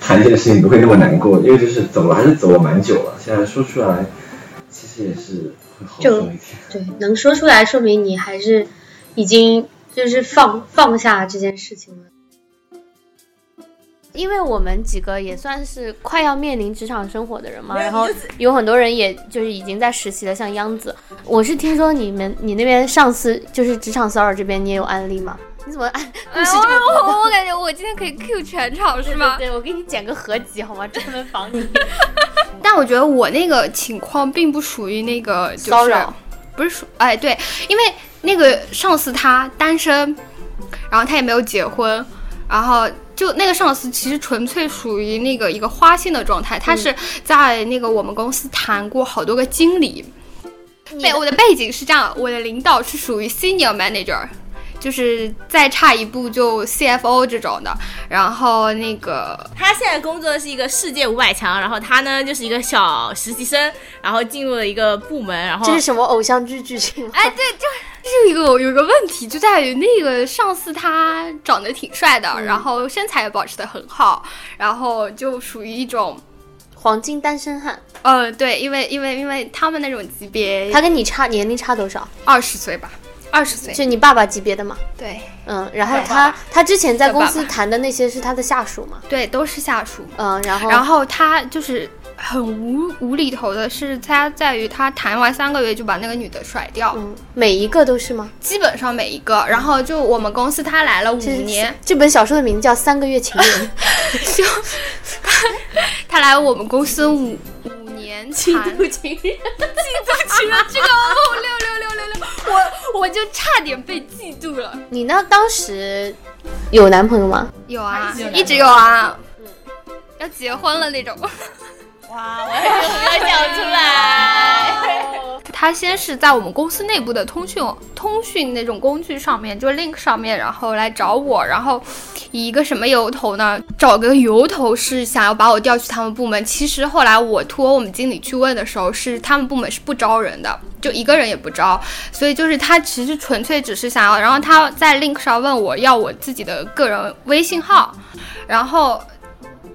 谈这个事情不会那么难过，因为就是走了还是走了蛮久了，现在说出来其实也是会好受一点。对，能说出来，说明你还是已经就是放放下这件事情了。因为我们几个也算是快要面临职场生活的人嘛，然后有很多人也就是已经在实习了，像央子，我是听说你们你那边上司就是职场骚扰这边你也有案例吗？你怎么按故事这？[laughs] 我我感觉我今天可以 Q 全场是吗？对对对，我给你剪个合集好吗？[laughs] 专门防你 [laughs] 但我觉得我那个情况并不属于那个、就是、骚扰，不是属哎对，因为那个上司他单身，然后他也没有结婚，然后就那个上司其实纯粹属于那个一个花心的状态，他是在那个我们公司谈过好多个经理。背，我的背景是这样，我的领导是属于 senior manager。就是再差一步就 CFO 这种的，然后那个他现在工作的是一个世界五百强，然后他呢就是一个小实习生，然后进入了一个部门，然后这是什么偶像剧剧情吗？哎，对，就就有一个有一个问题，就在于那个上司他长得挺帅的，然后身材也保持的很好，然后就属于一种，黄金单身汉，呃，对，因为因为因为他们那种级别，他跟你差年龄差多少？二十岁吧，二十岁，就你爸爸级别的嘛？对。嗯，然后他他之前在公司谈的那些是他的下属嘛？对，都是下属，嗯，然后然后他就是很无无厘头的是，他在于他谈完三个月就把那个女的甩掉，嗯，每一个都是吗？基本上每一个，然后就我们公司他来了五年，这本小说的名字叫《三个月情人》。[laughs] 就他他来我们公司五五年，嫉妒情人，嫉妒，情人，这个哦，六六六六六，我我就差点被嫉妒了。你呢？当时有男朋友吗？有啊，一直有啊，要结婚了那种。哇，我要讲出来。他先是在我们公司内部的通讯通讯那种工具上面，就 Link 上面，然后来找我，然后以一个什么由头呢？找个由头是想要把我调去他们部门。其实后来我托我们经理去问的时候，是他们部门是不招人的，就一个人也不招，所以就是他其实纯粹只是想要，然后他在 Link 上问我要我自己的个人微信号，然后。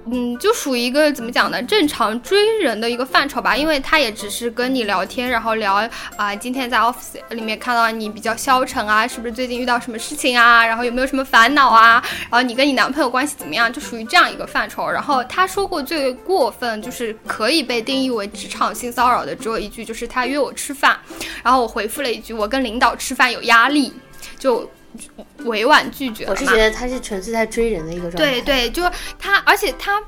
嗯，就属于一个怎么讲呢？正常追人的一个范畴吧，因为他也只是跟你聊天，然后聊啊、今天在 office 里面看到你比较消沉啊，是不是最近遇到什么事情啊？然后有没有什么烦恼啊？然后你跟你男朋友关系怎么样？就属于这样一个范畴。然后他说过最过分，就是可以被定义为职场性骚扰的，只有一句，就是他约我吃饭，然后我回复了一句，我跟领导吃饭有压力，就委婉拒绝。我是觉得他是纯粹在追人的一个状态。对对，就他，而且他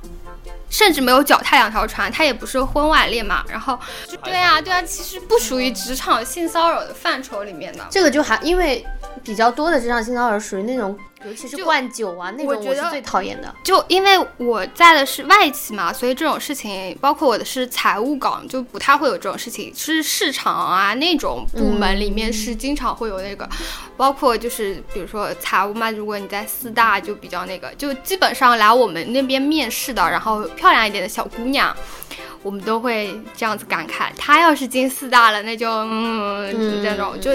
甚至没有脚踏两条船，他也不是婚外恋嘛。然后，就对啊，对啊，其实不属于职场性骚扰的范畴里面的。这个就还因为比较多的职场性骚扰属于那种，尤其是灌酒啊那种，我觉得是最讨厌的。就因为我在的是外企嘛，所以这种事情，包括我的是财务岗，就不太会有这种事情。是市场啊那种部门里面是经常会有那个，包括就是比如说财务嘛，如果你在四大就比较那个，就基本上来我们那边面试的，然后漂亮一点的小姑娘。我们都会这样子感慨，她要是进四大了，那就嗯，就这种就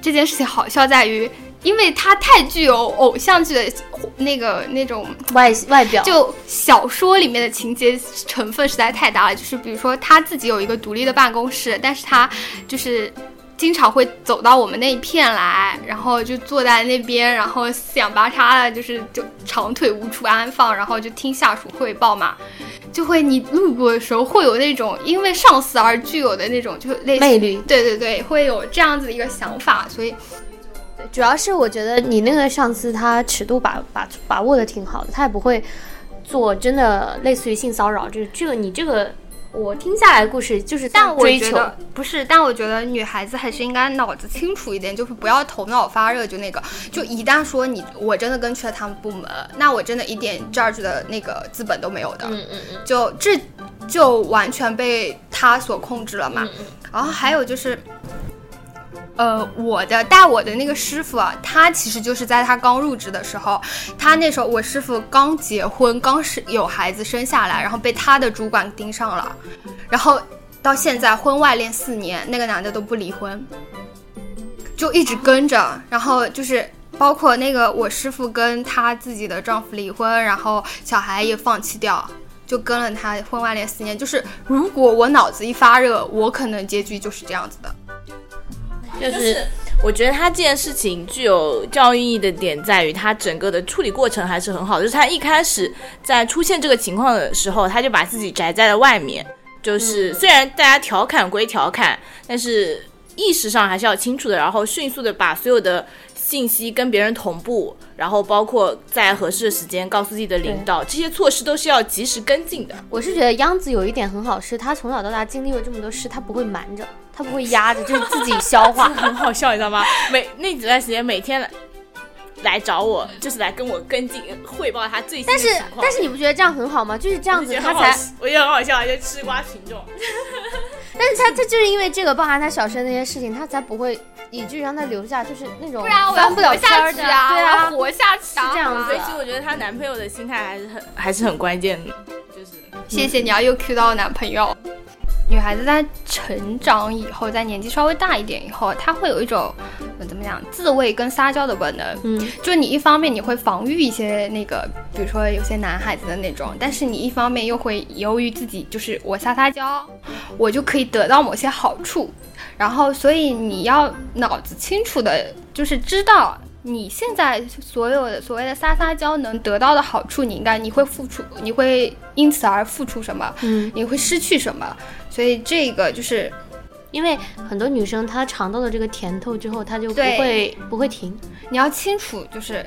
这件事情好笑在于，因为它太具有偶像剧的那个那种外外表，就小说里面的情节成分实在太大了。就是比如说他自己有一个独立的办公室，但是他就是经常会走到我们那一片来，然后就坐在那边，然后四仰八叉的，就是就长腿无处安放，然后就听下属汇报嘛。就会你路过的时候会有那种因为上司而具有的那种就类似魅力，对对对，会有这样子的一个想法，所以。主要是我觉得你那个上司他尺度把把把握的挺好的，他也不会做真的类似于性骚扰，就是这个你这个我听下来的故事就是但我觉得不是，但我觉得女孩子还是应该脑子清楚一点，就是不要头脑发热，就那个，就一旦说你我真的跟去了他们部门，那我真的一点 judge 的那个资本都没有的，嗯嗯嗯，就这就完全被他所控制了嘛。然后还有就是。呃，我的带我的那个师傅啊，他其实就是在他刚入职的时候，他那时候我师傅刚结婚，刚是有孩子生下来，然后被他的主管盯上了，然后到现在婚外恋四年，那个男的都不离婚，就一直跟着，然后就是包括那个我师傅跟他自己的丈夫离婚，然后小孩也放弃掉，就跟了他婚外恋四年。就是如果我脑子一发热，我可能结局就是这样子的。就是我觉得他这件事情具有教育意义的点在于，他整个的处理过程还是很好的。就是他一开始在出现这个情况的时候，他就把自己宅在了外面。就是虽然大家调侃归调侃，但是意识上还是要清楚的，然后迅速的把所有的信息跟别人同步，然后包括在合适的时间告诉自己的领导，这些措施都是要及时跟进的。我是觉得央子有一点很好，是他从小到大经历了这么多事，他不会瞒着。他不会压着，就是自己消化，[laughs] 很好笑，你知道吗？每那几段时间，每天来来找我，就是来跟我跟进汇报他最新但是但是你不觉得这样很好吗？就是这样子，他才我觉得很好笑，就吃瓜群众。[laughs] 但是他他就是因为这个，包含他小时候那些事情，他才不会以至于让他留下，就是那种翻不了圈的，对啊，活下去是这样子。所以其实我觉得她男朋友的心态还是很还是很关键的，就是谢谢你啊，又 Q 到男朋友。女孩子在成长以后，在年纪稍微大一点以后，她会有一种嗯怎么讲自卫跟撒娇的本能。嗯，就你一方面你会防御一些那个，比如说有些男孩子的那种，但是你一方面又会由于自己就是我撒撒娇，我就可以得到某些好处，然后所以你要脑子清楚的，就是知道。你现在所有的所谓的撒撒娇能得到的好处，你应该你会付出，你会因此而付出什么？嗯，你会失去什么？所以这个就是，因为很多女生她尝到了这个甜头之后，她就不会不会停。你要清楚，就是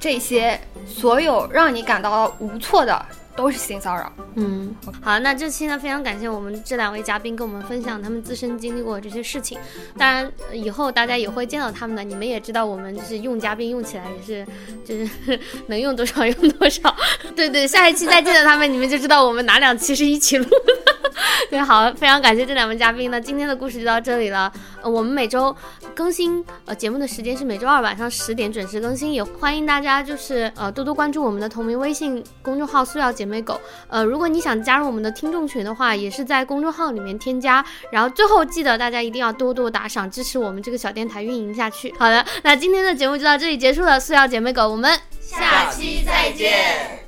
这些所有让你感到无措的。都是性骚扰。嗯，好，那这期呢，非常感谢我们这两位嘉宾跟我们分享他们自身经历过这些事情。当然，以后大家也会见到他们的，你们也知道，我们就是用嘉宾用起来也是，就是 [laughs] 能用多少用多少。对对，下一期再见到他们，你们就知道我们哪两期是一起录的。[laughs] 对，好，非常感谢这两位嘉宾。那今天的故事就到这里了。呃，我们每周更新呃节目的时间是每周二晚上十点准时更新，也欢迎大家就是呃多多关注我们的同名微信公众号“素要姐妹狗”。呃，如果你想加入我们的听众群的话，也是在公众号里面添加。然后最后记得大家一定要多多打赏，支持我们这个小电台运营下去。好的，那今天的节目就到这里结束了。素要姐妹狗，我们下期再见。